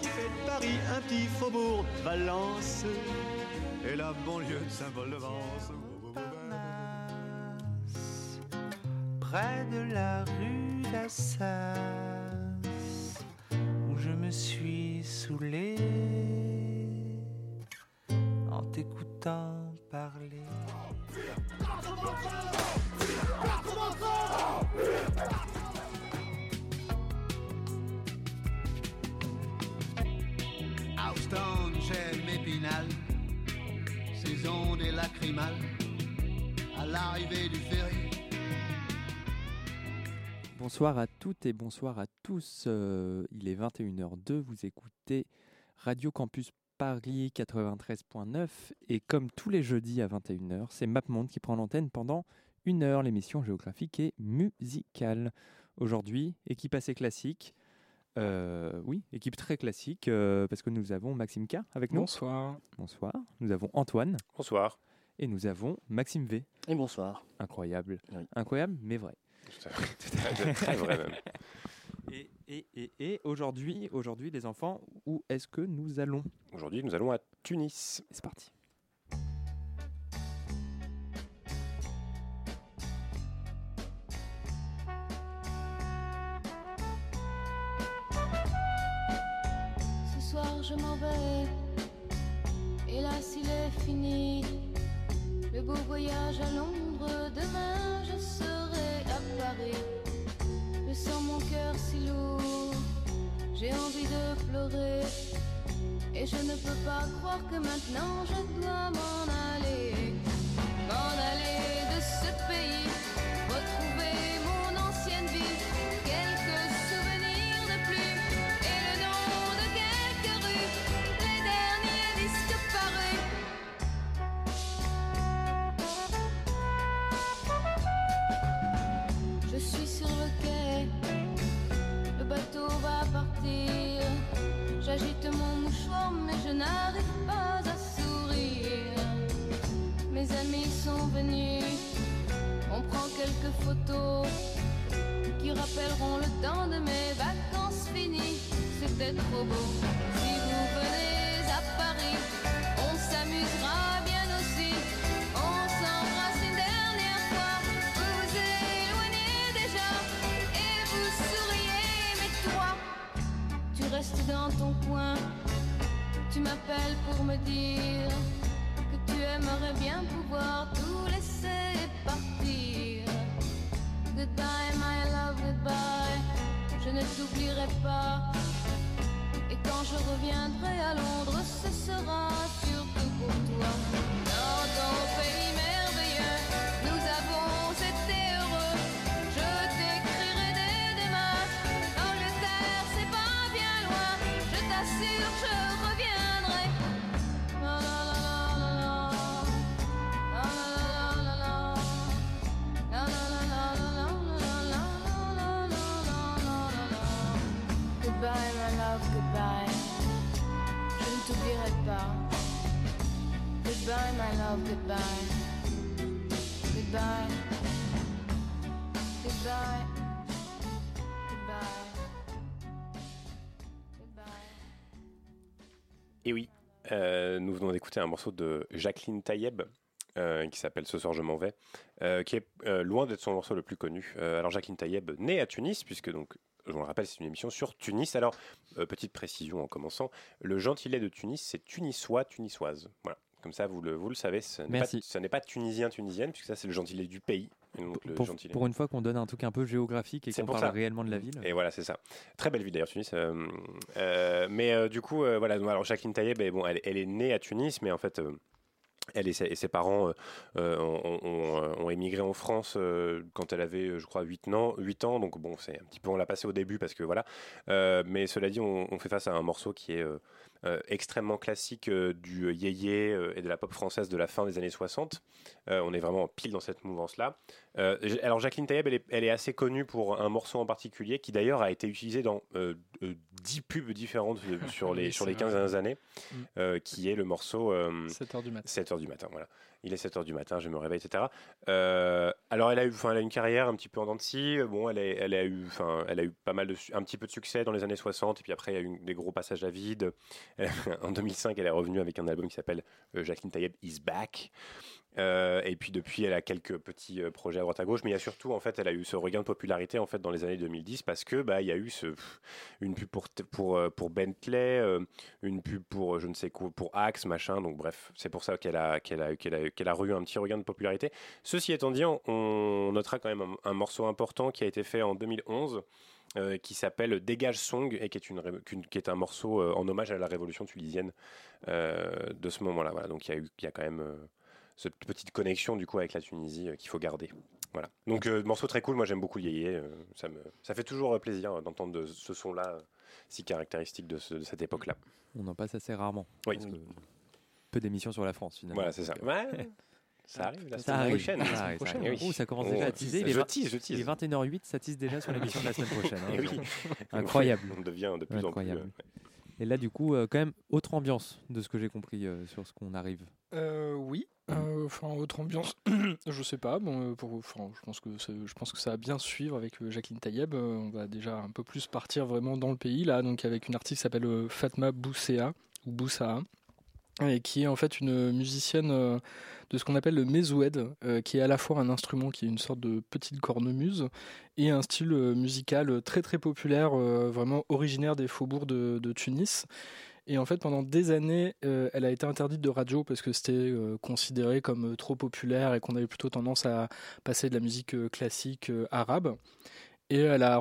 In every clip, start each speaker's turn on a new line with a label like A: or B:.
A: Qui fait de Paris un petit faubourg de Valence et la banlieue de Saint-Paul-de-Vence. Près de la rue d'Assas,
B: toutes et bonsoir à tous. Euh, il est 21h02, vous écoutez Radio Campus Paris 93.9 et comme tous les jeudis à 21h, c'est MapMonde qui prend l'antenne pendant une heure, l'émission géographique et musicale. Aujourd'hui, équipe assez classique. Euh, oui, équipe très classique euh, parce que nous avons Maxime K avec nous.
C: Bonsoir.
B: Bonsoir. Nous avons Antoine
C: Bonsoir.
B: et nous avons Maxime V.
D: Et bonsoir.
B: Incroyable.
D: Oui.
B: Incroyable, mais vrai.
C: Très vrai même.
B: Et, et, et, et aujourd'hui, aujourd'hui, les enfants, où est-ce que nous allons?
C: Aujourd'hui, nous allons à Tunis.
B: C'est parti.
E: Ce soir je m'en vais, hélas il est fini. Le beau voyage à Londres, demain je serai Je sens mon cœur si lourd, j'ai envie de pleurer. Et je ne peux pas croire que maintenant je dois m'en aller. M'en aller de ce pays, on prend quelques photos qui rappelleront le temps de mes vacances finies. C'était trop beau. Si vous venez à Paris, on s'amusera bien aussi. On s'embrasse une dernière fois. Vous vous éloignez déjà et vous souriez. Mais toi, tu restes dans ton coin. Tu m'appelles pour me dire que tu aimerais bien pouvoir tout laisser partir. Goodbye, my love, goodbye. Je ne t'oublierai pas. Et quand je reviendrai à Londres, ce sera surtout pour toi. Dans ton pays Goodbye, goodbye. Goodbye.
C: Et oui, euh, nous venons d'écouter un morceau de Jacqueline Tayeb. euh, qui s'appelle Ce soir je m'en vais, euh, qui est loin d'être son morceau le plus connu. Alors Jacqueline Tayeb, née à Tunis, puisque donc, je vous le rappelle, c'est une émission sur Tunis. Alors, petite précision en commençant, le gentilé de Tunis, c'est tunisois, tunisoise. Voilà. Comme ça, vous le, vous le savez, ce n'est pas,
B: Merci.
C: ce n'est pas tunisien, tunisienne, puisque ça, c'est le gentilé du pays. le
B: Pour,
C: gentilé.
B: pour une fois qu'on donne un truc un peu géographique et
C: C'est
B: qu'on parle
C: ça.
B: réellement de la ville.
C: Et voilà, c'est ça. Très belle ville d'ailleurs, Tunis. Euh, euh, mais euh, du coup, voilà, donc, alors Jacqueline Tayeb, eh, bon, elle, elle est née à Tunis, mais en fait, Elle et ses, et ses parents euh, ont, ont- ont émigré en France euh, quand elle avait, je crois, 8 ans. 8 ans donc bon, c'est un petit peu, on l'a passé au début parce que voilà. Euh, mais cela dit, on, on fait face à un morceau qui est extrêmement classique euh, du yéyé euh, et de la pop française de la fin des années 60. Euh, on est vraiment pile dans cette mouvance-là. Euh, alors Jacqueline Taïeb, elle est, elle est assez connue pour un morceau en particulier qui d'ailleurs a été utilisé dans euh, euh, 10 pubs différentes euh, sur les,
D: Oui,
C: sur les 15
D: vrai.
C: dernières années,
D: Mm.
C: euh, qui est le morceau... euh,
D: 7 heures du matin.
C: 7 heures du matin, voilà. Il est 7 heures du matin, je me réveille, etc. Euh, alors, elle a eu, elle a une carrière un petit peu en dents de scie. Bon, elle, est- elle a eu, elle a eu pas mal de, un petit peu de succès dans les années 60, et puis après, il y a eu des gros passages à vide. En 2005, elle est revenue avec un album qui s'appelle euh, Jacqueline Taïeb is back. Euh, et puis depuis, elle a quelques petits euh, projets à droite à gauche, mais il y a surtout, en fait, elle a eu ce regain de popularité en fait dans les années 2010 parce que bah, il y a eu ce, une pub pour euh, pour Bentley, une pub pour je ne sais quoi, pour Axe, machin. Donc bref, c'est pour ça qu'elle a qu'elle a qu'elle a qu'elle a eu un petit regain de popularité. Ceci étant dit, on, notera quand même un, morceau important qui a été fait en 2011. euh, qui s'appelle Dégage Song et qui est, une, qui est un morceau en hommage à la révolution tunisienne de ce moment-là. Donc il y y a quand même cette petite connexion du coup avec la Tunisie euh, qu'il faut garder. Voilà. Donc euh, morceau très cool. Moi j'aime beaucoup yéyé. euh, ça me ça fait toujours plaisir d'entendre de- ce son-là euh, si caractéristique de, ce- de cette époque-là.
B: On en passe assez rarement.
C: Oui.
B: parce que peu d'émissions sur la France finalement.
C: Voilà, c'est ça. Ouais, ça arrive la
B: Ça
C: semaine
B: arrive,
C: prochaine.
B: ça arrive, ça
C: prochaine, oui.
B: Oh, ça commence
C: Oh,
B: déjà à teaser. Il est
C: Je tease, je tease.
B: Il est 21h08, ça tease déjà sur l'émission de la semaine prochaine. hein.
C: Oui.
B: Incroyable.
C: On devient de plus
B: Incroyable.
C: en plus. euh,
B: Et là, du coup, euh, quand même, autre ambiance de ce que j'ai compris euh, sur ce qu'on arrive.
D: Euh, oui. Euh, Enfin, autre ambiance, je sais pas. Bon, euh, pour, je pense que je pense que ça va bien suivre avec euh, Jacqueline Taïeb. Euh, on va déjà un peu plus partir vraiment dans le pays là, donc avec une artiste qui s'appelle euh, Fatma Boussea ou Boussaa et qui est en fait une musicienne euh, de ce qu'on appelle le mezoued, euh, qui est à la fois un instrument qui est une sorte de petite cornemuse et un style euh, musical très très populaire, vraiment originaire des faubourgs de, de Tunis. Et en fait, pendant des années, elle a été interdite de radio parce que c'était considéré comme trop populaire et qu'on avait plutôt tendance à passer de la musique classique arabe. Et elle a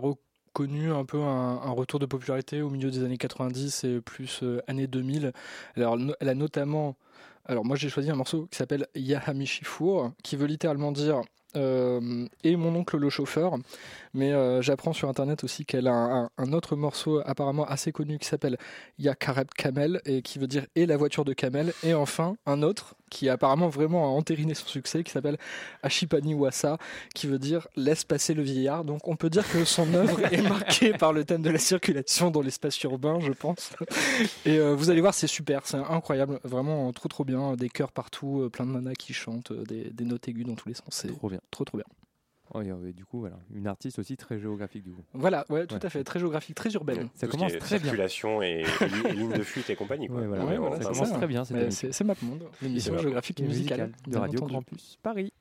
D: reconnu un peu un, retour de popularité au milieu des années 90 et plus euh, années 2000. Alors, elle a notamment. Alors, moi, j'ai choisi un morceau qui s'appelle Yahamishifour, qui veut littéralement dire. euh, et mon oncle le chauffeur, mais euh, j'apprends sur internet aussi qu'elle a un- un autre morceau apparemment assez connu qui s'appelle Yakareb Kamel et qui veut dire et la voiture de Kamel et enfin un autre qui apparemment vraiment a entériné son succès qui s'appelle Ashipani Wassa qui veut dire laisse passer le vieillard donc on peut dire que son œuvre est marquée par le thème de la circulation dans l'espace urbain je pense. Et euh, vous allez voir c'est super c'est incroyable vraiment trop trop bien des chœurs partout euh, plein de nanas qui chantent euh, des, des notes aiguës dans tous les sens c'est
B: Trop bien.
D: trop trop bien
B: Oh, et, euh, du coup, voilà, une artiste aussi très géographique du coup.
D: voilà ouais tout
B: Ouais.
D: à fait très géographique très urbaine
B: Ça
C: tout
B: commence très bien.
C: circulation et, et li- et ligne de fuite et compagnie. Quoi.
B: Ouais, voilà,
D: Ouais,
B: ouais,
D: voilà,
B: ça
D: c'est
B: commence
D: ça.
B: très bien
D: Mais
B: émission.
D: c'est MapMonde l'émission
C: Et
D: géographique et musicale
B: de
D: bien
B: Radio
D: entendu.
B: Campus Paris.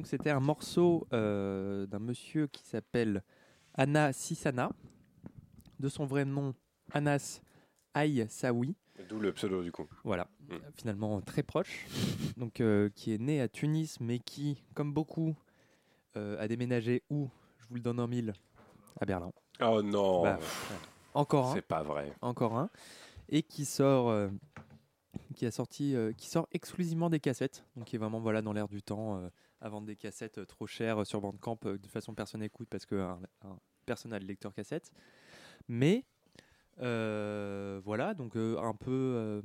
B: Donc c'était un morceau euh, d'un monsieur qui s'appelle Anna Sissana, de son vrai nom Anas Saoui.
C: D'où le pseudo du coup.
B: Voilà,
C: Mm.
B: finalement très proche. Donc, euh, qui est né à Tunis, mais qui, comme beaucoup, euh, a déménagé où? Je vous le donne en mille. À Berlin.
C: Oh non.
B: Bah. Encore un.
C: C'est pas vrai.
B: Encore un. Et qui sort, qui a sorti, euh, qui sort exclusivement des cassettes. Donc qui est vraiment voilà dans l'air du temps euh, à vendre des cassettes euh, trop chères euh, sur Bandcamp euh, de façon personne n'écoute parce que un, personne n'a le lecteur cassette. Mais voilà donc un peu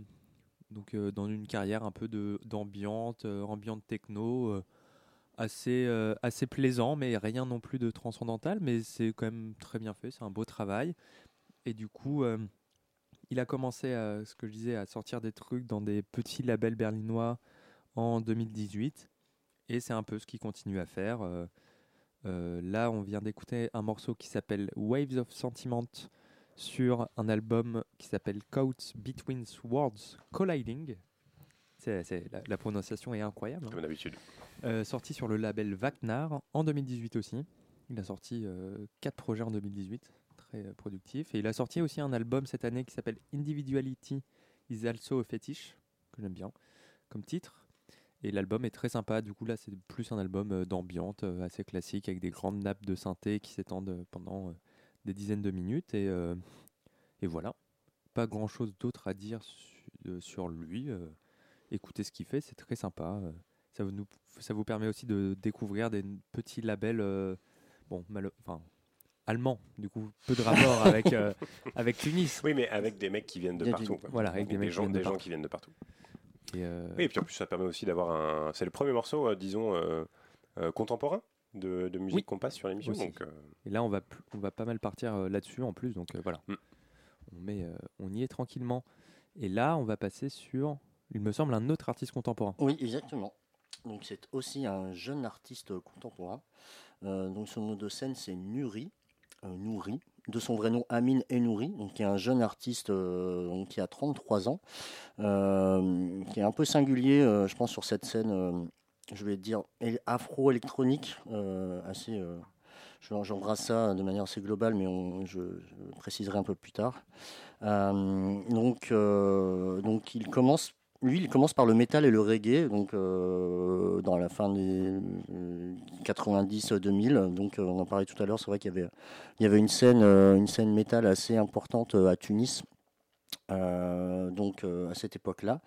B: donc dans une carrière un peu d'ambiante, ambiante techno. assez, assez plaisant, mais rien non plus de transcendantal, mais c'est quand même très bien fait, c'est un beau travail. Et du coup, il a commencé, ce que je disais, à sortir des trucs dans des petits labels berlinois en 2018, et c'est un peu ce qu'il continue à faire. Euh, euh, là, on vient d'écouter un morceau qui s'appelle Waves of Sentiment sur un album qui s'appelle Coats Between Swords Colliding. La, la prononciation est incroyable. hein.
C: Comme d'habitude.
B: Euh, sorti sur le label Wagner en 2018 aussi. Il a sorti euh, quatre projets en 2018, très euh, productif. Et il a sorti aussi un album cette année qui s'appelle Individuality is also a fetish, que j'aime bien comme titre. Et l'album est très sympa. Du coup, là, c'est plus un album euh, d'ambiante, euh, assez classique, avec des grandes nappes de synthé qui s'étendent euh, pendant des dizaines de minutes. Et, euh, et voilà. Pas grand chose d'autre à dire su- euh, sur lui. euh, écoutez ce qu'il fait, c'est très sympa. ça vous, nous- ça vous permet aussi de découvrir des petits labels, bon, enfin, allemands, du coup, peu de rapport avec, euh, avec Tunis.
C: Oui, mais avec des mecs qui viennent de partout.
B: Voilà, avec des mecs
C: gens, des gens qui viennent de partout.
B: Et, euh,
C: Oui, et puis en plus, ça permet aussi d'avoir un. C'est le premier morceau, euh, disons, euh, euh, contemporain de, de musique
B: Oui.
C: qu'on passe sur l'émission. Donc, euh,
B: Et là, on va, pl- on va pas mal partir euh, là-dessus en plus, donc euh, voilà.
C: Mm.
B: On, met, euh, on y est tranquillement. Et là, on va passer sur, il me semble, un autre artiste contemporain.
F: Oui, exactement. Donc c'est aussi un jeune artiste contemporain. Euh, donc son nom de scène c'est Nuri, euh, Nouri, de son vrai nom Amin Enouri, donc qui est un jeune artiste euh, qui a 33 ans, euh, qui est un peu singulier, euh, je pense, sur cette scène, je vais dire éle- afro-électronique, assez. je- J'embrasse ça de manière assez globale, mais je, je préciserai un peu plus tard. Donc, donc il commence lui, il commence par le métal et le reggae, donc euh, dans la fin des 90-2000. Donc, euh, on en parlait tout à l'heure. C'est vrai qu'il y avait, y avait une scène, euh, une scène métal assez importante euh, à Tunis. Euh, donc euh, à cette époque-là,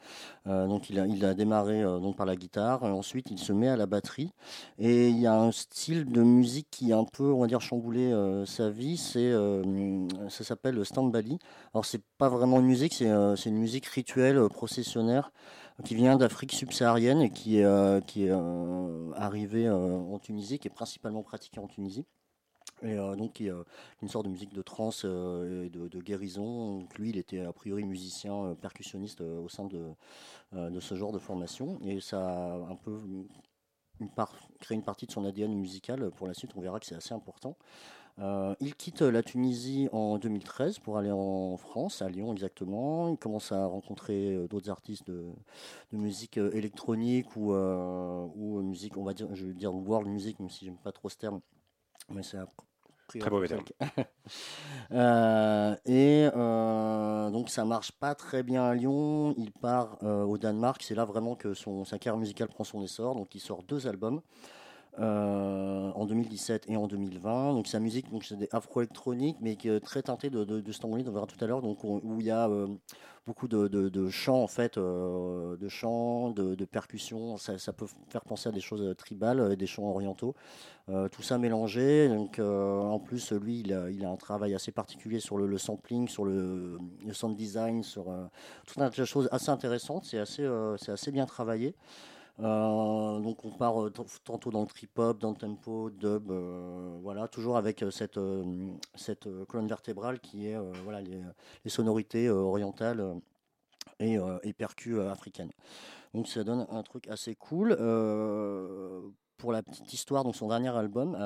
F: Euh, donc il a, démarré donc par la guitare, ensuite il se met à la batterie, et il y a un style de musique qui a un peu, on va dire, chamboulé sa vie. C'est, ça s'appelle le stand-bali. Alors c'est pas vraiment une musique, c'est une musique rituelle, processionnaire, qui vient d'Afrique subsaharienne et qui est, arrivée en Tunisie, qui est principalement pratiquée en Tunisie. Et euh, donc qui euh, une sorte de musique de trance euh, et de, guérison. Lui, il était a priori musicien, euh, percussionniste euh, au sein de, de ce genre de formation. Et ça a un peu une créé une partie de son ADN musical. Pour la suite, on verra que c'est assez important. Il quitte la Tunisie en 2013 pour aller en France, à Lyon exactement. Il commence à rencontrer d'autres artistes de, de musique électronique ou, ou musique, on va dire, je veux dire world music, même si j'aime pas trop ce terme. Mais c'est
C: Très mauvais terme.
F: Euh, et euh, donc ça marche pas très bien à Lyon. Il part euh, au Danemark. C'est là vraiment que son, sa carrière musicale prend son essor. Donc il sort deux albums. Euh, en 2017 et en 2020. Donc sa musique, donc c'est des afro-électroniques, mais qui est très teintée de, de, de Stanley, on verra tout à l'heure, donc on- où il y a euh, beaucoup de, chants en fait, euh, de chants, de, percussions. Ça, peut faire penser à des choses tribales, des chants orientaux. Tout ça mélangé. Donc en plus, lui, il a, un travail assez particulier sur le, sampling, sur le, sound design, sur tout un tas de choses assez intéressantes. C'est assez, c'est assez bien travaillé. Euh, donc on part euh, tantôt dans le trip-hop, dans le tempo, dub, euh, voilà, toujours avec cette, colonne vertébrale qui est voilà, les, sonorités orientales et, et percus africaines. Donc ça donne un truc assez cool. Pour la petite histoire, donc son dernier album,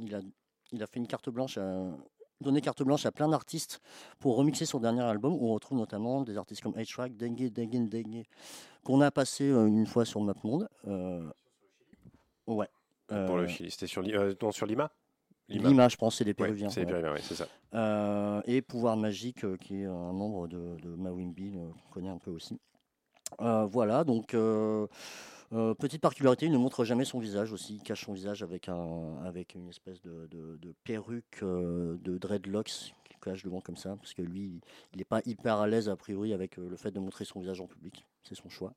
F: il, a, il a fait une carte blanche à, donné carte blanche à plein d'artistes pour remixer son dernier album, où on retrouve notamment des artistes comme H-Track, Dengue, Dengue, Dengue, qu'on a passé euh, une fois sur MapMonde. Euh, ouais.
C: Pour
F: Euh,
C: le Chili, c'était sur, euh, non, sur Lima
F: Lima, je pense, c'est des
C: Ouais,
F: Péruviens.
C: c'est
F: ouais.
C: Oui, c'est ça.
F: Euh, et Pouvoir Magique, euh, qui est un membre de, de Mawimbi, euh, qu'on connaît un peu aussi. Euh, voilà, donc euh, petite particularité, il ne montre jamais son visage aussi. Il cache son visage avec, un, avec une espèce de, de- perruque euh, de dreadlocks qu'il cache devant comme ça. Parce que lui, il n'est pas hyper à l'aise a priori avec euh, le fait de montrer son visage en public. C'est son choix.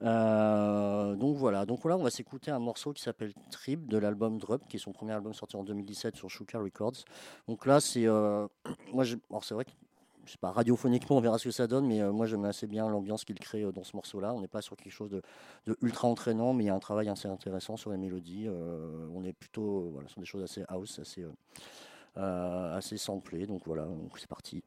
F: Donc voilà, donc voilà, on va s'écouter un morceau qui s'appelle Trip de l'album Drop, qui est son premier album sorti en 2017 sur Shuka Records. Donc là, c'est, moi, alors c'est vrai que je sais pas, radiophoniquement, on verra ce que ça donne, mais euh, moi j'aime assez bien l'ambiance qu'il crée euh, dans ce morceau-là. On n'est pas sur quelque chose de, ultra entraînant, mais il y a un travail assez intéressant sur les mélodies. Euh, on est plutôt, voilà, sur des choses assez house, assez, assez samplées. Donc voilà, c'est parti.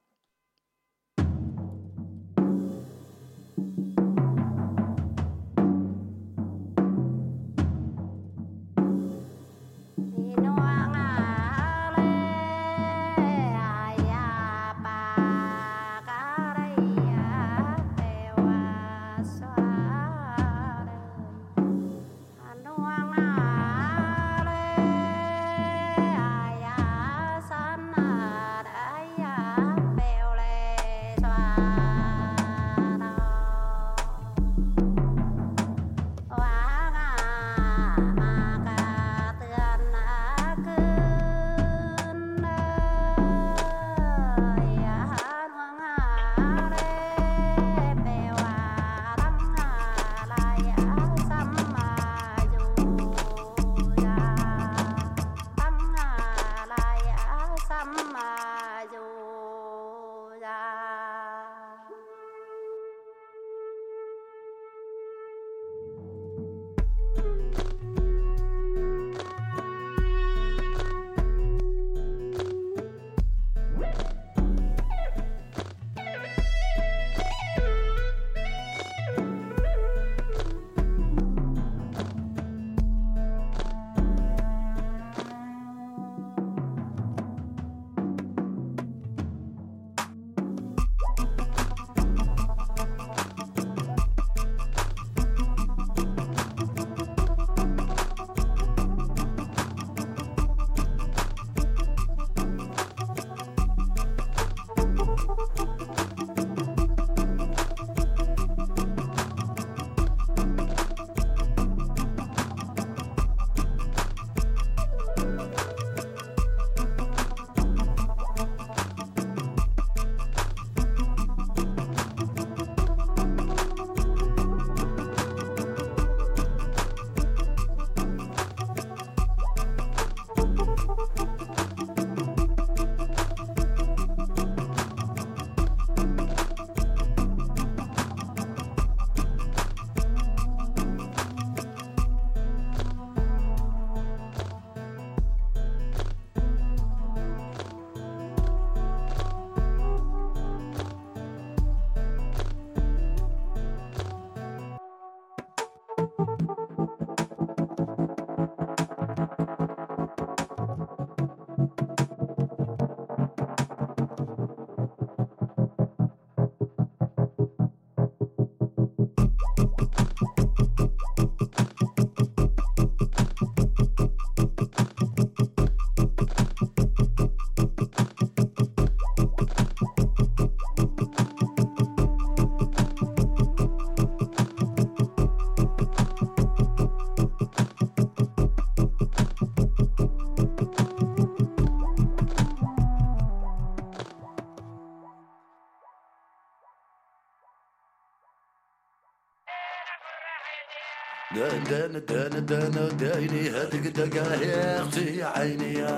G: دان دان دان دان دايني هدق دقا يا أختي عيني يا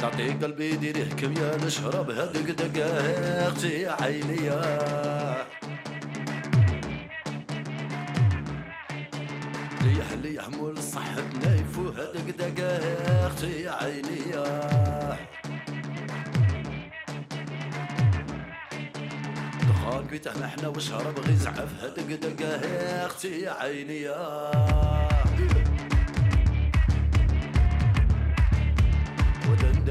G: تعطي قلبي ديري حكم يا نشرب هدق دقا يا أختي عيني يا ليح ليح مول صحة نايف وهدق دقا يا أختي عيني يا دخان بيته محنا وشرب غي زعف. هدق دقه يا أختي يا عيني يا. ودن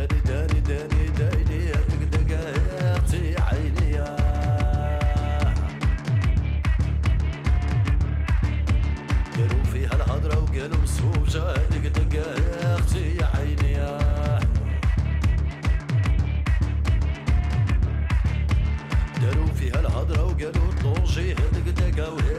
G: go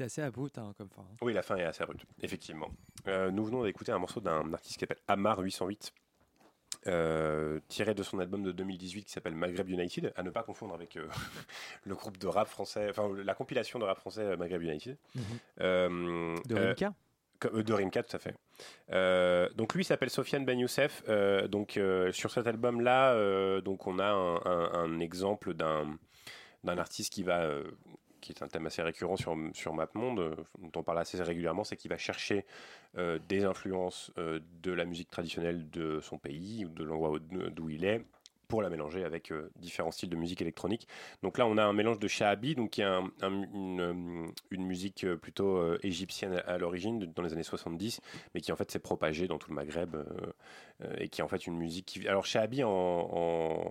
B: C'est assez abrupt hein, comme fin. hein.
C: Oui, la fin est assez rude, effectivement. Euh, nous venons d'écouter un morceau d'un artiste qui s'appelle Amar 808, euh, tiré de son album de 2018 qui s'appelle Maghreb United, à ne pas confondre avec euh, le groupe de rap français, enfin la compilation de rap français Maghreb United.
B: Mhm.
C: Euh,
B: De Rimka?
C: De Rimka, tout à fait. Euh, donc lui il s'appelle Sofiane Ben Youssef. Euh, donc euh, sur cet album-là, donc on a un, un- un exemple d'un d'un artiste qui va qui est un thème assez récurrent sur, sur MapMonde, euh, dont on parle assez régulièrement, c'est qu'il va chercher euh, des influences euh, de la musique traditionnelle de son pays ou de l'endroit où- d'où il est pour la mélanger avec différents styles de musique électronique. Donc là, on a un mélange de shahabi, donc qui est un- un- une, musique plutôt égyptienne à, l'origine, dans les années 70, mais qui en fait s'est propagée dans tout le Maghreb et qui est en fait une musique qui... Alors shahabi en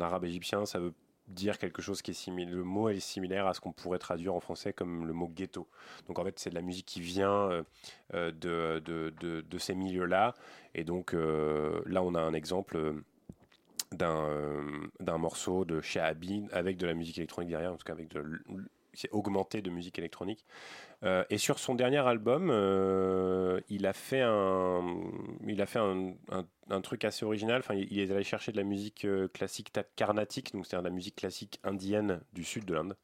C: arabe égyptien, ça veut dire quelque chose qui est similaire. Le mot est similaire à ce qu'on pourrait traduire en français comme le mot ghetto. Donc en fait, c'est de la musique qui vient euh, euh, de, de, de- ces milieux-là. Et donc euh, là, on a un exemple d'un morceau de Shahabi avec de la musique électronique derrière, en tout cas avec de c'est augmenté de musique électronique. Euh, et sur son dernier album, euh, il a fait un, il a fait un, truc assez original. Enfin, il est allé chercher de la musique euh, classique carnatique, donc c'est-à-dire de la musique classique indienne du sud de l'Inde,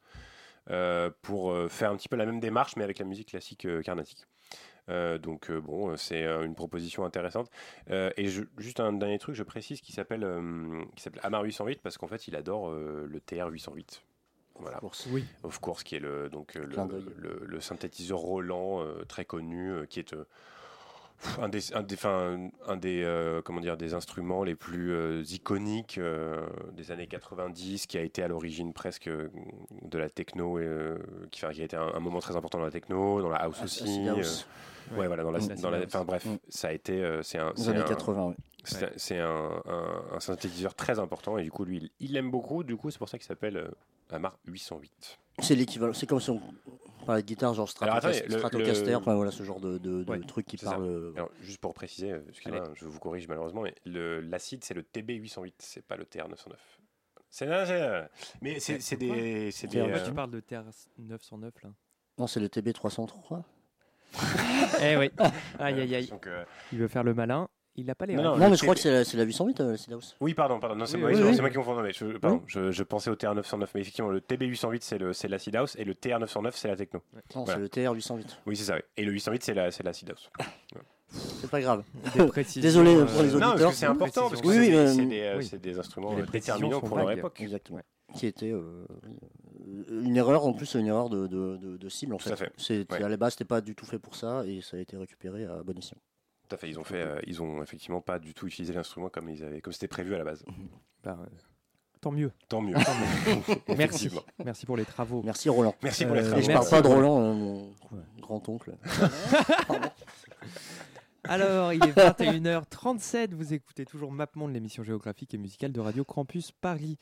C: pour faire un petit peu la même démarche, mais avec la musique classique carnatique. Donc bon, c'est une proposition intéressante. Et juste un dernier truc, je précise, qui s'appelle Amar 808 parce qu'en fait, il adore le TR 808. Voilà.
B: Oui.
C: Of course, qui est le donc euh, le,
F: d'œil.
C: le- le synthétiseur Roland euh, très connu, euh, qui est euh, un des, un des, enfin, un des, comment dire, des instruments les plus iconiques des années 90, qui a été à l'origine presque de la techno, et, qui, a été un, un moment très important dans la techno, dans la house
F: Acid
C: aussi.
F: house.
C: ouais, voilà, dans la,
F: Mm.
C: dans la, bref, ça a été, c'est un,
F: Les années
C: un-
F: 80, oui.
C: c'est
F: Ouais.
C: un, synthétiseur très important et du coup lui il- l'aime beaucoup du coup c'est pour ça qu'il s'appelle Amar 808
F: C'est l'équivalent. C'est comme si on parlait de guitare, genre
C: Alors, attendez,
F: Stratocaster,
C: le-
F: Stratocaster,
C: le-
F: enfin, voilà, ce genre de, de, de
C: Ouais,
F: truc qui parle. euh,
C: Alors, juste pour préciser, euh, excusez-moi, je vous corrige malheureusement, mais le- l'acide c'est le TB808, c'est pas le TR909. C'est c'est- mais c'est c'est des, c'est des.
B: Pourquoi
C: euh,
B: tu parles de Terre 909 là
F: Non, c'est le TB303.
B: Eh oui. Aïe aïe aïe.
C: Donc, euh,
B: Il veut faire le malin. Il n'a pas les
C: Non,
F: mais je crois que c'est la, c'est la 808, euh.
C: Oui, pardon, pardon. Non, c'est
B: Oui,
C: moi,
B: oui,
C: c'est
B: oui.
C: moi qui confonds. Non, mais je, pardon, je, je pensais au TR909, mais effectivement, le TB808 c'est le c'est l'acid house et le TR909 c'est la techno.
F: Non,
C: Voilà.
F: c'est le TR808.
C: Oui, c'est ça. oui. Et le 808 c'est la c'est l'acid house.
F: C'est pas grave.
B: Des précisions,
F: Désolé
B: euh,
F: pour les
C: Non, parce
F: auditeurs.
C: que c'est important, parce que
F: Oui,
C: c'est
F: oui,
C: des-
F: euh,
C: c'est des, euh,
B: oui.
C: c'est des instruments
B: Et les
C: euh,
B: précisions
C: déterminants
B: sont
C: pour leur
B: vagues.
C: époque.
F: Exactement. Qui était euh, oui, euh, une erreur, en plus, une erreur de, de, de- de cible. En
C: Tout à
F: fait.
C: fait. Ouais.
F: À la base, c'était pas du tout fait pour ça et ça a été récupéré à bon escient.
C: Tout à fait, ils ont fait, euh, ils ont effectivement pas du tout utilisé l'instrument comme ils avaient, comme c'était prévu à la base.
B: Bah, euh, tant mieux.
C: Tant mieux.
B: Merci. Merci pour les travaux.
F: Merci Roland.
C: Merci pour les
B: Euh,
C: travaux.
F: Et je parle pas de Roland, euh, mon grand-oncle.
B: Alors, il est 21h37, vous écoutez toujours MapMonde, l'émission géographique et musicale de Radio Campus Paris.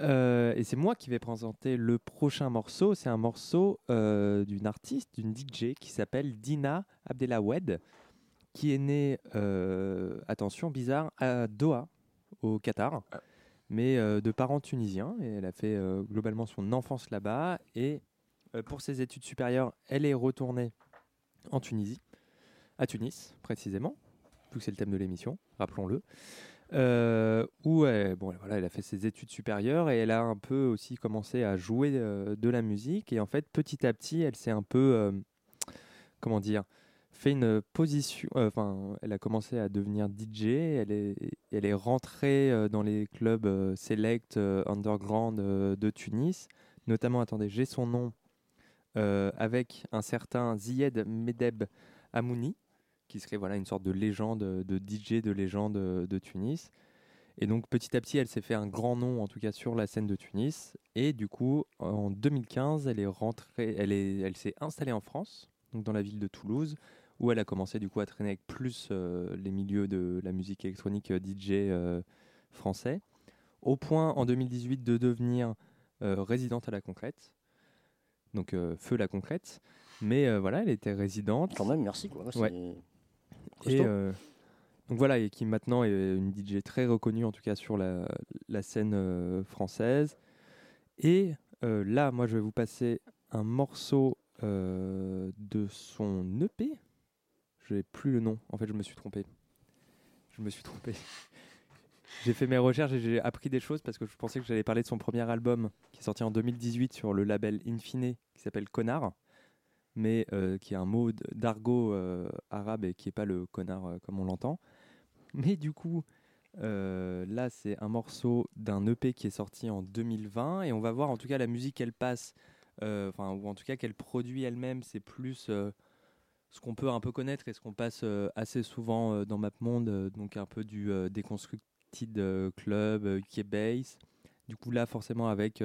B: Euh, et c'est moi qui vais présenter le prochain morceau. C'est un morceau euh, d'une artiste, d'une DJ qui s'appelle Dina Abdelawed, qui est née, euh, attention, bizarre, à Doha, au Qatar, mais euh, de parents tunisiens. Et elle a fait euh, globalement son enfance là-bas. Et euh, pour ses études supérieures, elle est retournée en Tunisie à Tunis précisément, vu que c'est le thème de l'émission, rappelons-le, où elle, bon, voilà, elle a fait ses études supérieures et elle a un peu aussi commencé à jouer de la musique. Et en fait, petit à petit, elle s'est un peu, comment dire, fait une position, euh, enfin, elle a commencé à devenir DJ, elle est, elle est rentrée euh, dans les clubs euh, select, underground de Tunis, notamment, attendez, j'ai son nom, avec un certain Zied Medeb Amouni, qui serait voilà une sorte de légende de DJ de légende de Tunis. Et donc petit à petit, elle s'est fait un grand nom en tout cas sur la scène de Tunis. Et du coup, en 2015, elle est elle elle s'est installée en France, donc dans la ville de Toulouse, où elle a commencé du coup à traîner avec plus euh, les milieux de la musique électronique euh, DJ euh, français, au point en 2018 de devenir résidente à la concrète. Donc feu la concrète. Mais voilà, elle était résidente.
F: Quand même, merci. Quoi. Ouais,
B: Et donc voilà, et qui maintenant est une DJ très reconnue, en tout cas sur la, la scène française. Et euh, là, moi, je vais vous passer un morceau euh, de son EP. Je plus le nom. En fait, je me suis trompé. Je me suis trompé. J'ai fait mes recherches et j'ai appris des choses parce que je pensais que j'allais parler de son premier album qui est sorti en 2018 sur le label Infine qui s'appelle Connard mais euh, qui est un mot d'argot euh, arabe et qui n'est pas le connard euh, comme on l'entend. Mais du coup, là, c'est un morceau d'un EP qui est sorti en 2020 et on va voir en tout cas la musique qu'elle passe, enfin, ou en tout cas qu'elle produit elle-même, c'est plus ce qu'on peut un peu connaître et ce qu'on passe euh, assez souvent euh, dans MapMonde, euh, donc un peu du Deconstructed Club, qui est. Du coup, là, forcément, avec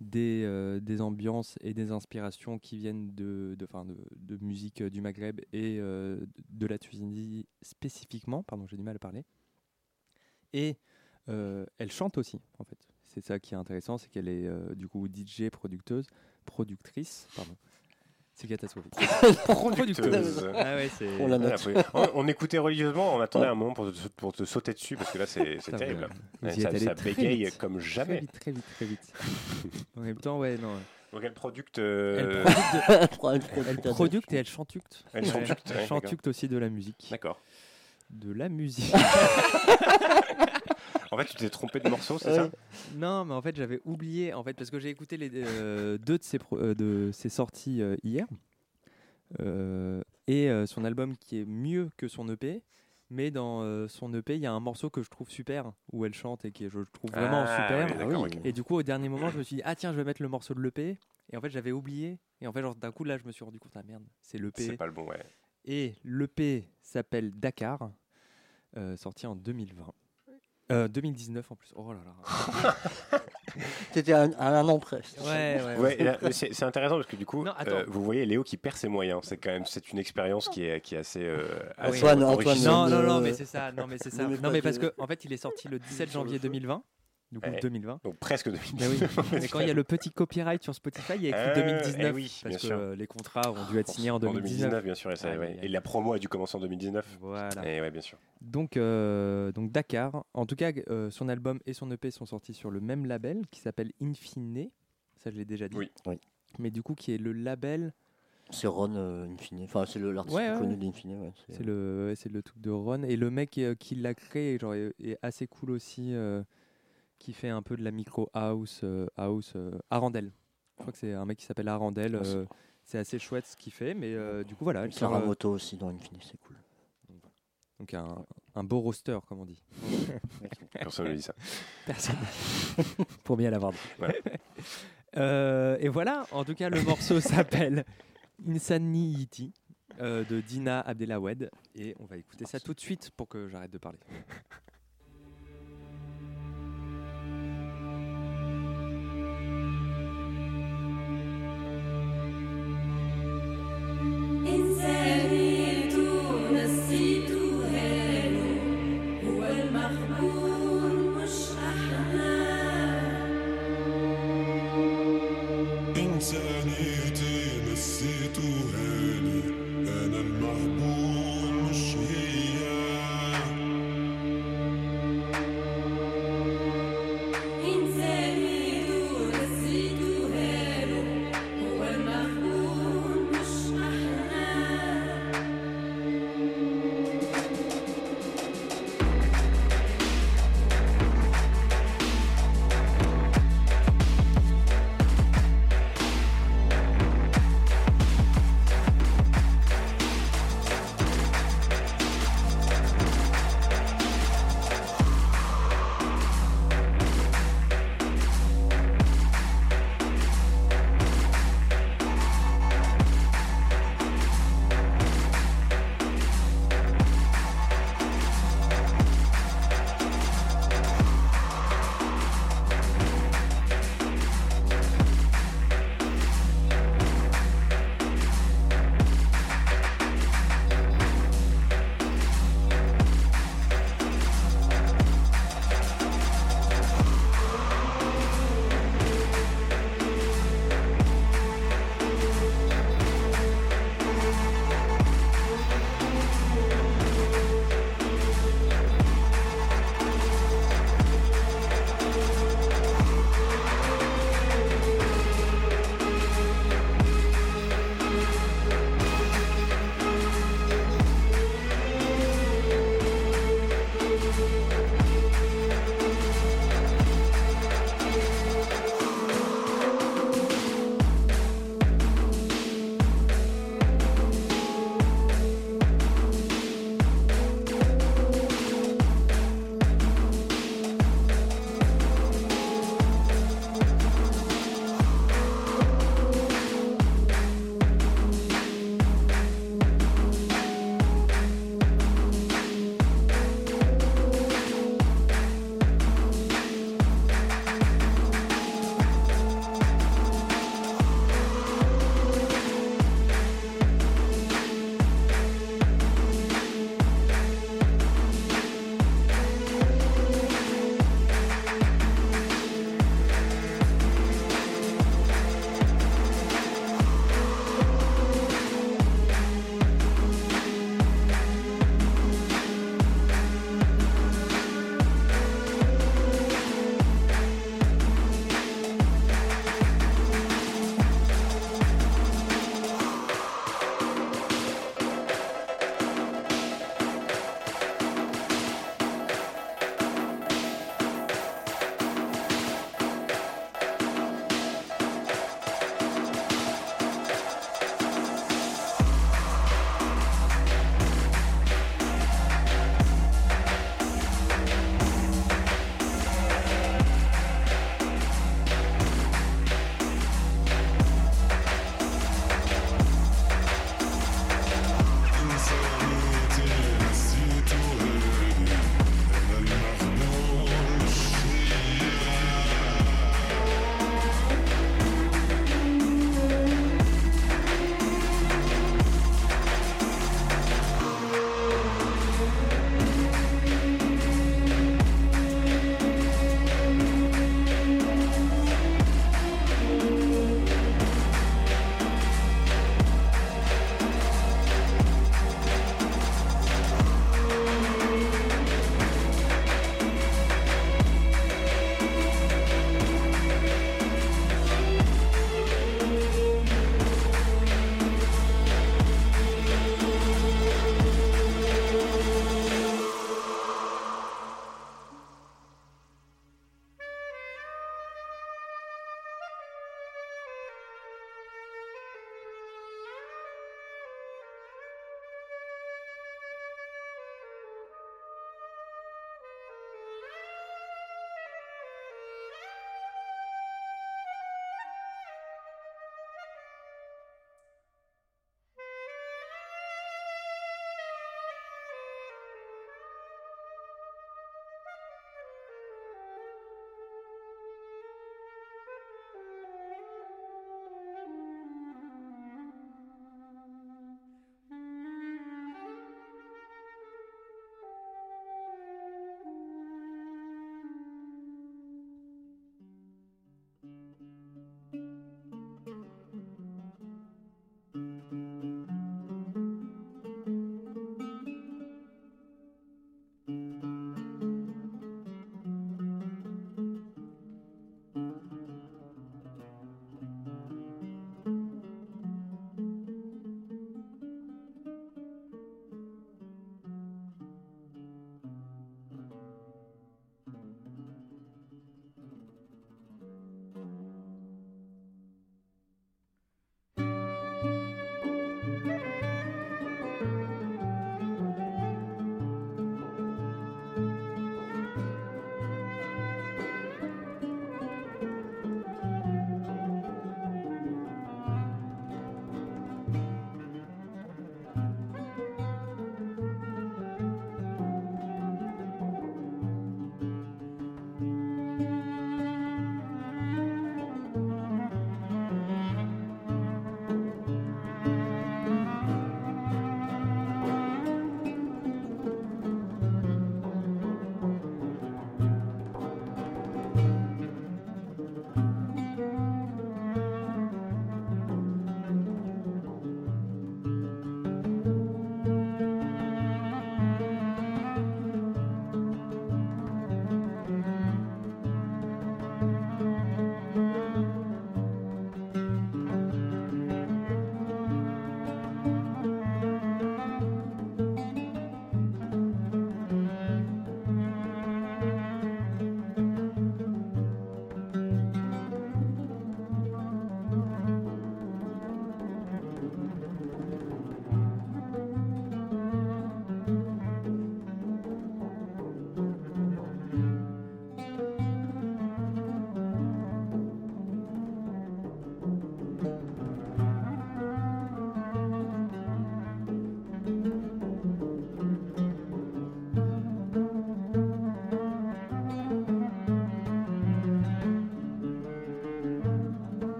B: des, ambiances et des inspirations qui viennent de, de, de, musique du Maghreb et de la Tunisie spécifiquement. Pardon, j'ai du mal à parler. Et elle chante aussi, en fait. C'est ça qui est intéressant, c'est qu'elle est du coup DJ, producteuse, productrice. C'est catastrophique.
C: Producteuse.
B: Ah ouais, c'est.
F: On la
C: Voilà,
F: note.
C: faut- on, on écoutait religieusement, on attendait un moment pour te, pour te sauter dessus parce que là c'est terrible.
B: vous-
C: Ouais, ça
B: êtes allé
C: ça
B: très
C: bégaye
B: vite.
C: comme
B: Très
C: jamais.
B: vite, très vite, très vite. en même temps, ouais, non.
C: Donc elle producte.
B: Elle
C: euh,
B: producte,
F: Elle prend- elle
B: producte et elle chantucte.
C: Elle chantucte,
B: Elle
C: ouais,
B: chantucte aussi de la musique.
C: D'accord.
B: De la musique.
C: En fait, tu t'es trompé de morceau, c'est
F: Ouais.
C: ça?
B: Non, mais en fait, j'avais oublié, en fait, parce que j'ai écouté les, euh, deux de ses, pro- euh, de ses sorties euh, hier. Euh, et euh, son album qui est mieux que son EP. Mais dans euh, son EP, il y a un morceau que je trouve super, où elle chante et qui je trouve vraiment
C: Ah,
B: super.
C: oui,
F: oui.
B: Et du coup, au dernier moment, je me suis dit, ah tiens, je vais mettre le morceau de l'EP. Et en fait, j'avais oublié. Et en fait, genre, d'un coup, là, je me suis rendu compte, ah merde, c'est l'EP.
C: C'est pas le bon, ouais.
B: Et l'EP s'appelle Dakar, euh, sorti en 2020. Euh, 2019 en plus. Oh là là.
F: T'étais à, un- à un an près.
B: Ouais, ouais.
C: Ouais, c'est intéressant parce que du coup,
B: Non,
C: euh, vous voyez Léo qui perd ses moyens. C'est quand même c'est une expérience qui est, qui est assez, euh, assez
F: Antoine. Antoine,
B: Non, non, non, mais c'est ça. Non, mais c'est ça. Non, mais parce que en fait, il est sorti le 17
F: sur le
B: janvier
F: feu.
B: 2020. Du coup,
C: Ouais.
B: 2020.
C: Donc presque
B: Mais
C: 2019.
B: oui. Mais quand il y a le petit copyright sur Spotify, il y a écrit
C: Euh,
B: 2019
C: eh oui,
B: parce que
C: sûr.
B: euh, les contrats ont dû être signés en 2019.
C: bien sûr. Et, ça, ouais. la promo a dû commencer en 2019.
B: Voilà.
C: Et ouais, bien sûr.
B: Donc, euh, donc Dakar. En tout cas, euh, son album et son EP sont sortis sur le même label qui s'appelle Infine. Ça, je l'ai déjà dit.
C: Oui.
F: Oui.
B: Mais du coup, qui est le label
F: C'est Ron euh, Infine. Enfin, c'est le- l'artiste
B: Ouais, ouais,
F: connu
B: ouais.
F: d'Infine. Ouais, c'est-
B: le, le truc de Ron. Et le mec euh, qui l'a créé genre, est, est assez cool aussi, euh, qui fait un peu de la micro house, euh, house euh, Arandel. Je crois que c'est un mec qui s'appelle Arandel.
F: Ah, c'est-
B: euh, c'est assez chouette ce qu'il fait, mais euh, du coup voilà. elle sort, euh,
F: Saramoto aussi dans Infine, c'est cool.
B: Donc un, un beau roster, comme on dit.
C: Personne ne dit ça.
B: Personne. Pour bien l'avoir dit.
C: Voilà.
B: Euh, et voilà, en tout cas, le morceau s'appelle Insanity euh, de Dina Abdelawed. Et on va écouter ça tout de suite pour que j'arrête de parler.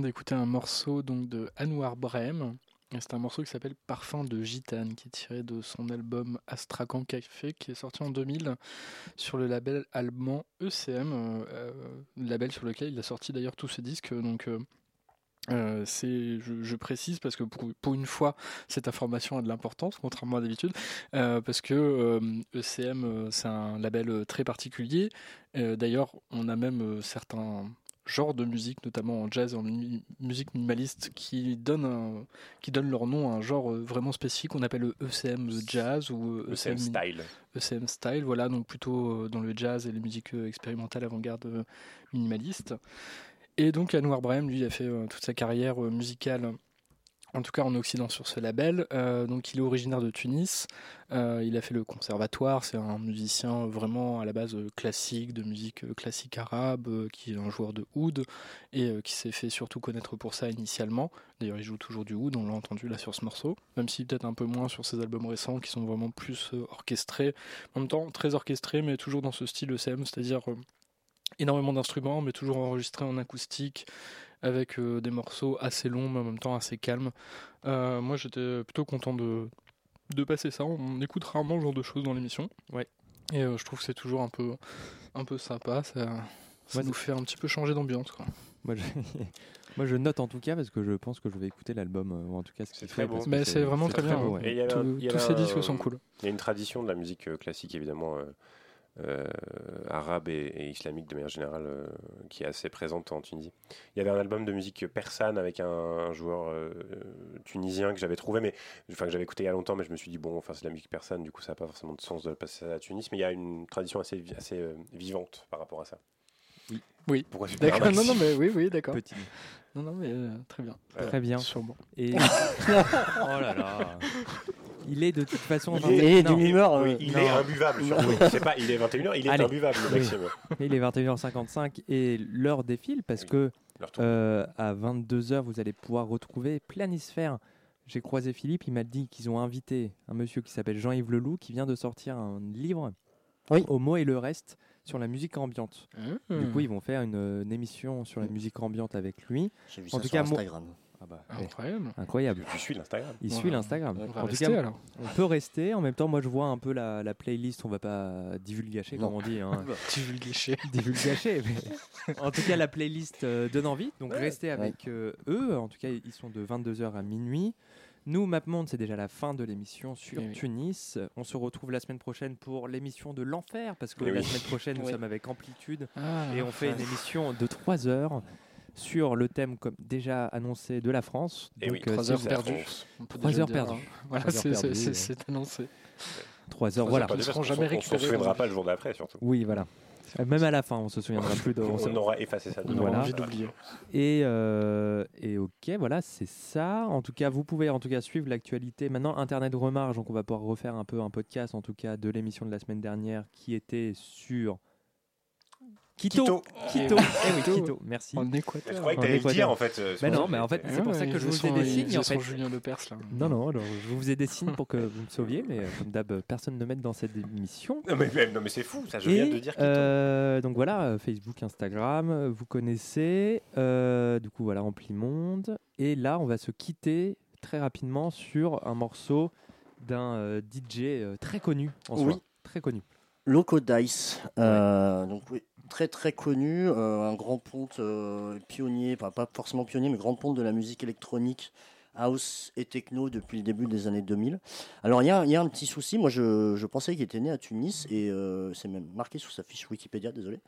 D: D'écouter un morceau donc de Anwar. Et C'est un morceau qui s'appelle Parfum de Gitane, qui est tiré de son album Astrakhan Café, qui est sorti en 2000 sur le label allemand ECM, euh, label sur lequel il a sorti d'ailleurs tous ses disques. Donc, euh, euh, c'est, je, précise parce que pour, une fois, cette information a de l'importance, contrairement à d'habitude, parce que ECM, euh, c'est un label très particulier. D'ailleurs, on a même certains genres de musique, notamment en jazz et en mi- musique minimaliste, qui donnent, un- qui donnent leur nom à un genre euh, vraiment spécifique qu'on appelle le ECM jazz ou euh,
C: ECM
D: min-
C: style.
D: ECM style, voilà, donc plutôt euh, dans le jazz et les musiques expérimentales avant-garde minimalistes. Et donc Anwar Brahim, lui, a fait toute sa carrière musicale, en tout cas en Occident sur ce label. Euh, donc il est originaire de Tunis. Euh, il a fait le conservatoire. C'est un musicien vraiment à la base classique, de musique euh, classique arabe, qui est un joueur de oud et qui s'est fait surtout connaître pour ça initialement. D'ailleurs, il joue toujours du oud. On l'a entendu là sur ce morceau, même si peut-être un peu moins sur ses albums récents qui sont vraiment plus orchestrés. En même temps, très orchestrés, mais toujours dans ce style ECM, c'est-à-dire euh, énormément d'instruments, mais toujours enregistrés en acoustique, avec euh, des morceaux assez longs, mais en même temps assez calmes. Euh, moi, j'étais plutôt content de, de passer ça. On écoute rarement ce genre de choses dans l'émission.
B: Ouais.
D: Et euh, je trouve que c'est toujours un peu, un peu sympa. Ça, ça
B: Moi,
D: nous fait un petit peu changer d'ambiance. quoi.
B: Moi je... Moi, je note en tout cas parce que je pense que je vais écouter l'album, euh, ou en tout cas ce qu'il
C: très
B: que
D: Mais c'est vraiment très bien,
B: beau,
D: hein.
B: ouais.
C: Et il y avait
D: Tous-
C: un-
D: tous ces disques sont cool.
C: Il y a une tradition de la musique euh, classique, évidemment, euh, arabe et, et islamique de manière générale, euh, qui est assez présente en Tunisie. Il y avait un album de musique persane avec un, un joueur euh, tunisien que j'avais trouvé, mais enfin que j'avais écouté il y a longtemps, mais je me suis dit bon, enfin c'est de la musique persane, du coup ça n'a pas forcément de sens de passer à Tunis, mais il y a une tradition assez, vi- assez euh, vivante par rapport à ça.
D: Oui.
C: Pourquoi je suis
D: D'accord. Non, non, mais oui, oui, d'accord.
B: Petit.
D: Non, non, mais euh, très bien.
B: Très bien.
D: Sûrement.
B: Et... oh là là. Il est de toute façon.
F: Il est d'une humeur.
C: Oui,
F: euh,
C: il
B: Non.
C: est imbuvable. surtout.
B: Oui.
C: C'est pas, il est 21h, il est
B: Allez.
C: imbuvable
B: Oui. il est 21h55 et l'heure défile parce
C: Oui.
B: que euh, à 22h, vous allez pouvoir retrouver Planisphère. J'ai croisé Philippe, il m'a dit qu'ils ont invité un monsieur qui s'appelle Jean-Yves Leloup qui vient de sortir un livre,
F: Oui.
B: Mot et le reste, sur la musique ambiante.
D: Mmh.
B: Du coup, ils vont faire une, une émission sur la musique ambiante avec lui.
F: J'ai vu
B: En
F: ça
B: tout
F: sur
B: cas, moi-
F: Instagram.
B: Ah bah, ouais,
D: Incroyable.
C: Tu suis l'Instagram.
B: Il suit l'Instagram.
D: On va
B: En tout
D: rester
B: cas,
D: alors.
B: on peut rester. En même temps, moi, je vois un peu la, la playlist. On va pas divulgacher, comme on dit. Hein.
D: Gâcher.
B: divulgacher. mais en tout cas, la playlist euh, donne envie. Donc, restez avec euh, eux. En tout cas, ils sont de 22h à minuit. Nous, MapMonde, c'est déjà la fin de l'émission sur
D: Eh oui.
B: Tunis. On se retrouve la semaine prochaine pour l'émission de l'enfer, parce que
C: Eh
B: la
C: oui.
B: semaine prochaine, nous
F: Oui.
B: sommes avec Amplitude.
D: Ah,
B: Et on fait une émission de 3 heures sur le thème, comme déjà annoncé, de la France.
C: Et oui,
B: euh,
D: trois
B: si
D: heures perdues.
C: France.
D: on peut
B: Trois
D: déjà
B: heures
D: le dire,
B: perdues.
D: hein. Voilà, c'est- annoncé.
B: 3 heures, voilà.
C: On
D: récupérés,
C: s'en souviendra pas le jour d'après, surtout.
B: Oui, voilà. Euh, Même à la fin, on se souviendra plus de. on se-
C: On aura effacé ça.
D: On
C: de
D: aura
B: Voilà.
D: envie d'oublier.
B: Et, euh, et ok, voilà, c'est ça. En tout cas, vous pouvez en tout cas suivre l'actualité. Maintenant, Internet remarche, donc on va pouvoir refaire un peu un podcast, en tout cas, de l'émission de la semaine dernière qui était sur Quito.
C: Quito.
B: Quito. Eh oui,
D: Quito.
B: Quito. Merci.
D: En
C: Je
D: Équateur.
C: croyais que t'allais le dire en fait. euh,
B: Mais
C: pour
B: non,
C: ça
B: mais en fait, c'est pour ça que je vous ai des signes. En fait.
D: Julien Lepers là.
B: Non, non, alors je vous ai des signes pour que vous me sauviez, mais euh, comme d'hab, personne ne m'aide dans cette émission.
C: Non mais, mais- non, mais c'est fou, ça je viens de dire Quito.
B: euh, donc voilà, euh, Facebook, Instagram, euh, vous connaissez. Euh, du coup, voilà, Ampli Monde. Et là, on va se quitter très rapidement sur un morceau d'un euh, DJ euh, très connu en soi.
F: Oui.
B: Très connu.
F: Loco Dice, euh, donc oui, très très connu, euh, un grand ponte euh, pionnier, enfin pas forcément pionnier, mais grand ponte de la musique électronique, house et techno depuis le début des années 2000. Alors il y, a un- il y a un petit souci, moi je, je pensais qu'il était né à Tunis et euh, c'est même marqué sur sa fiche Wikipédia, désolé,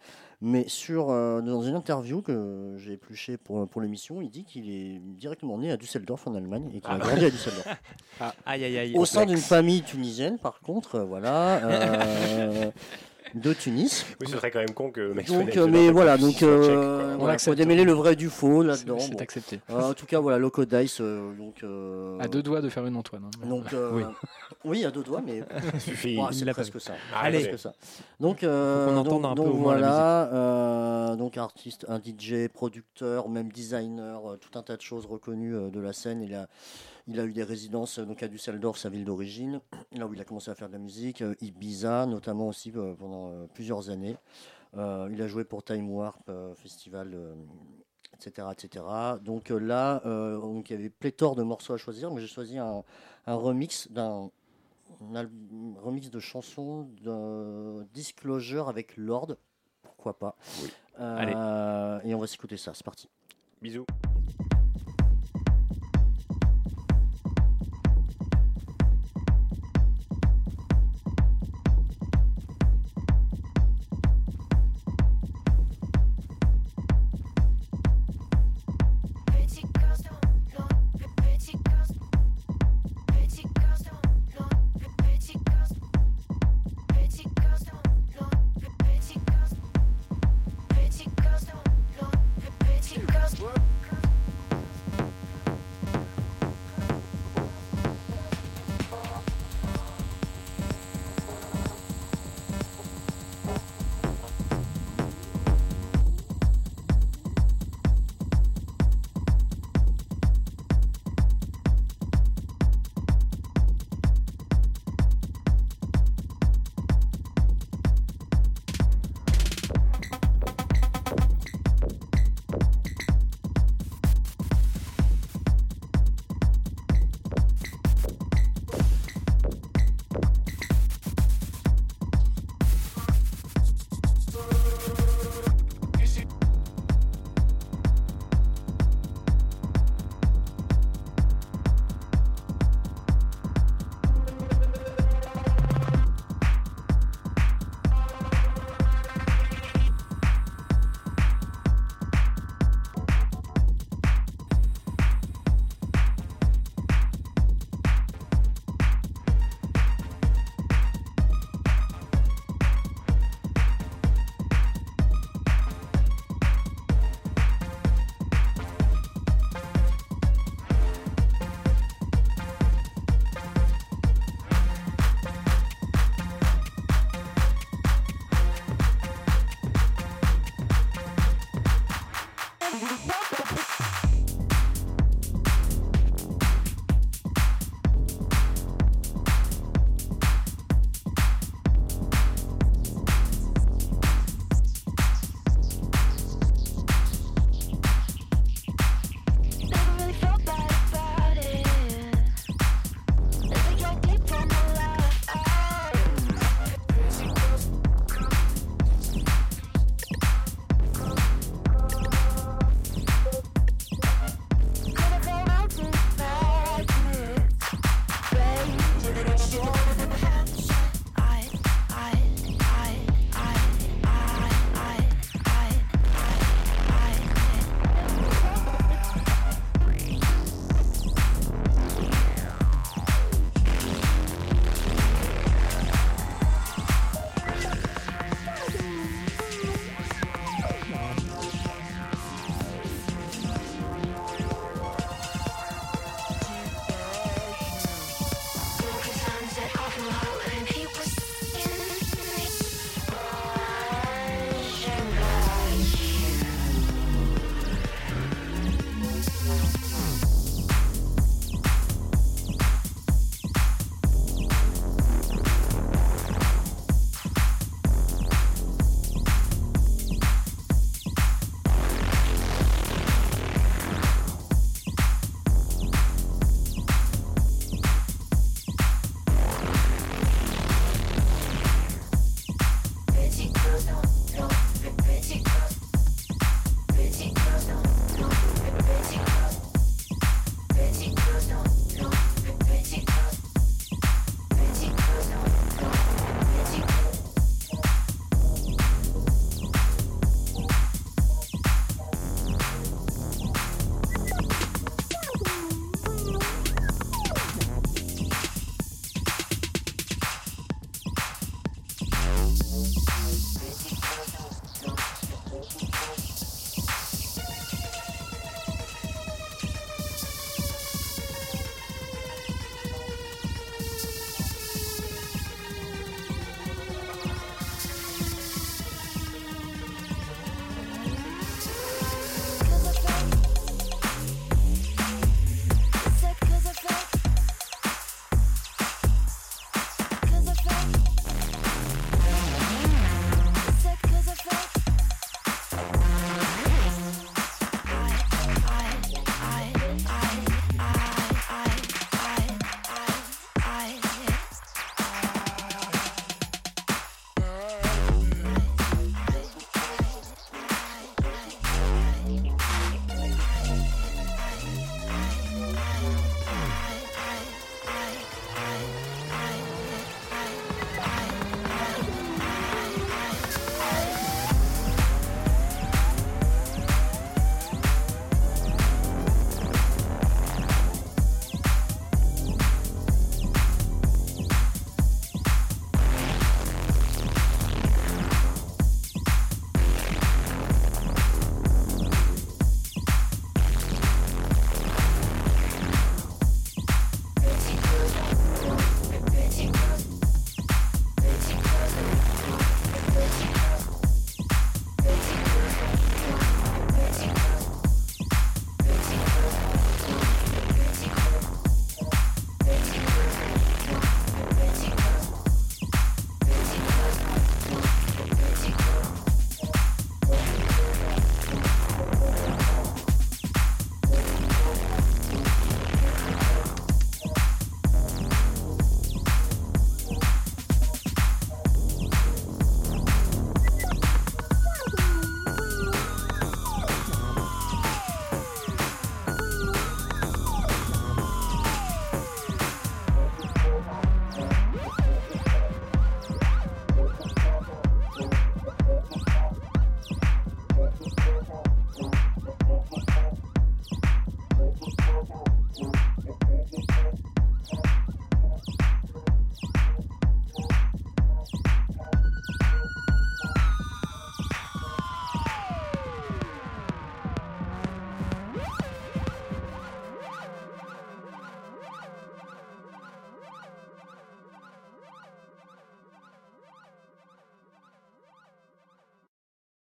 F: mais sur, euh, dans une interview que j'ai épluchée pour, pour l'émission, il dit qu'il est directement né à Düsseldorf en Allemagne et qu'il a
C: Ah.
F: grandi à Düsseldorf.
B: Aïe, aïe, aïe.
F: Au sein d'une famille tunisienne, par contre, euh, voilà, de Tunis.
C: Oui, ce serait quand même con que le mec
F: Donc,
C: soit
F: euh, mais voilà,
C: le
F: donc euh, voilà, faut
D: l'accepte.
F: démêler le vrai du faux là-dedans.
D: c'est
F: bon.
D: accepté.
F: Euh, en tout cas, voilà, Loco Dice, euh, donc. euh,
D: À deux doigts de faire une Antoine. hein.
F: Donc, euh,
B: Oui.
F: oui. à deux doigts, mais
C: Suffit.
F: C'est
B: l'a
F: presque ça.
C: Ah,
B: Allez.
F: Presque ça. Donc, euh,
B: entende
F: donc,
B: un peu
F: donc
B: au moins la
F: voilà, euh, donc artiste, un DJ, producteur, même designer, euh, tout un tas de choses reconnues euh, de la scène. Il a, il a eu des résidences euh, donc à Düsseldorf, sa ville d'origine, là où il a commencé à faire de la musique, euh, Ibiza notamment aussi euh, pendant plusieurs années. Euh, il a joué pour Time Warp euh, Festival euh, etc. etc. Donc là, donc, il y avait pléthore de morceaux à choisir, mais j'ai choisi un, un remix d'un remix de chansons de Disclosure avec Lord. Pourquoi pas?
C: Allez.
F: Et on va s'écouter ça, c'est parti.
C: Bisous.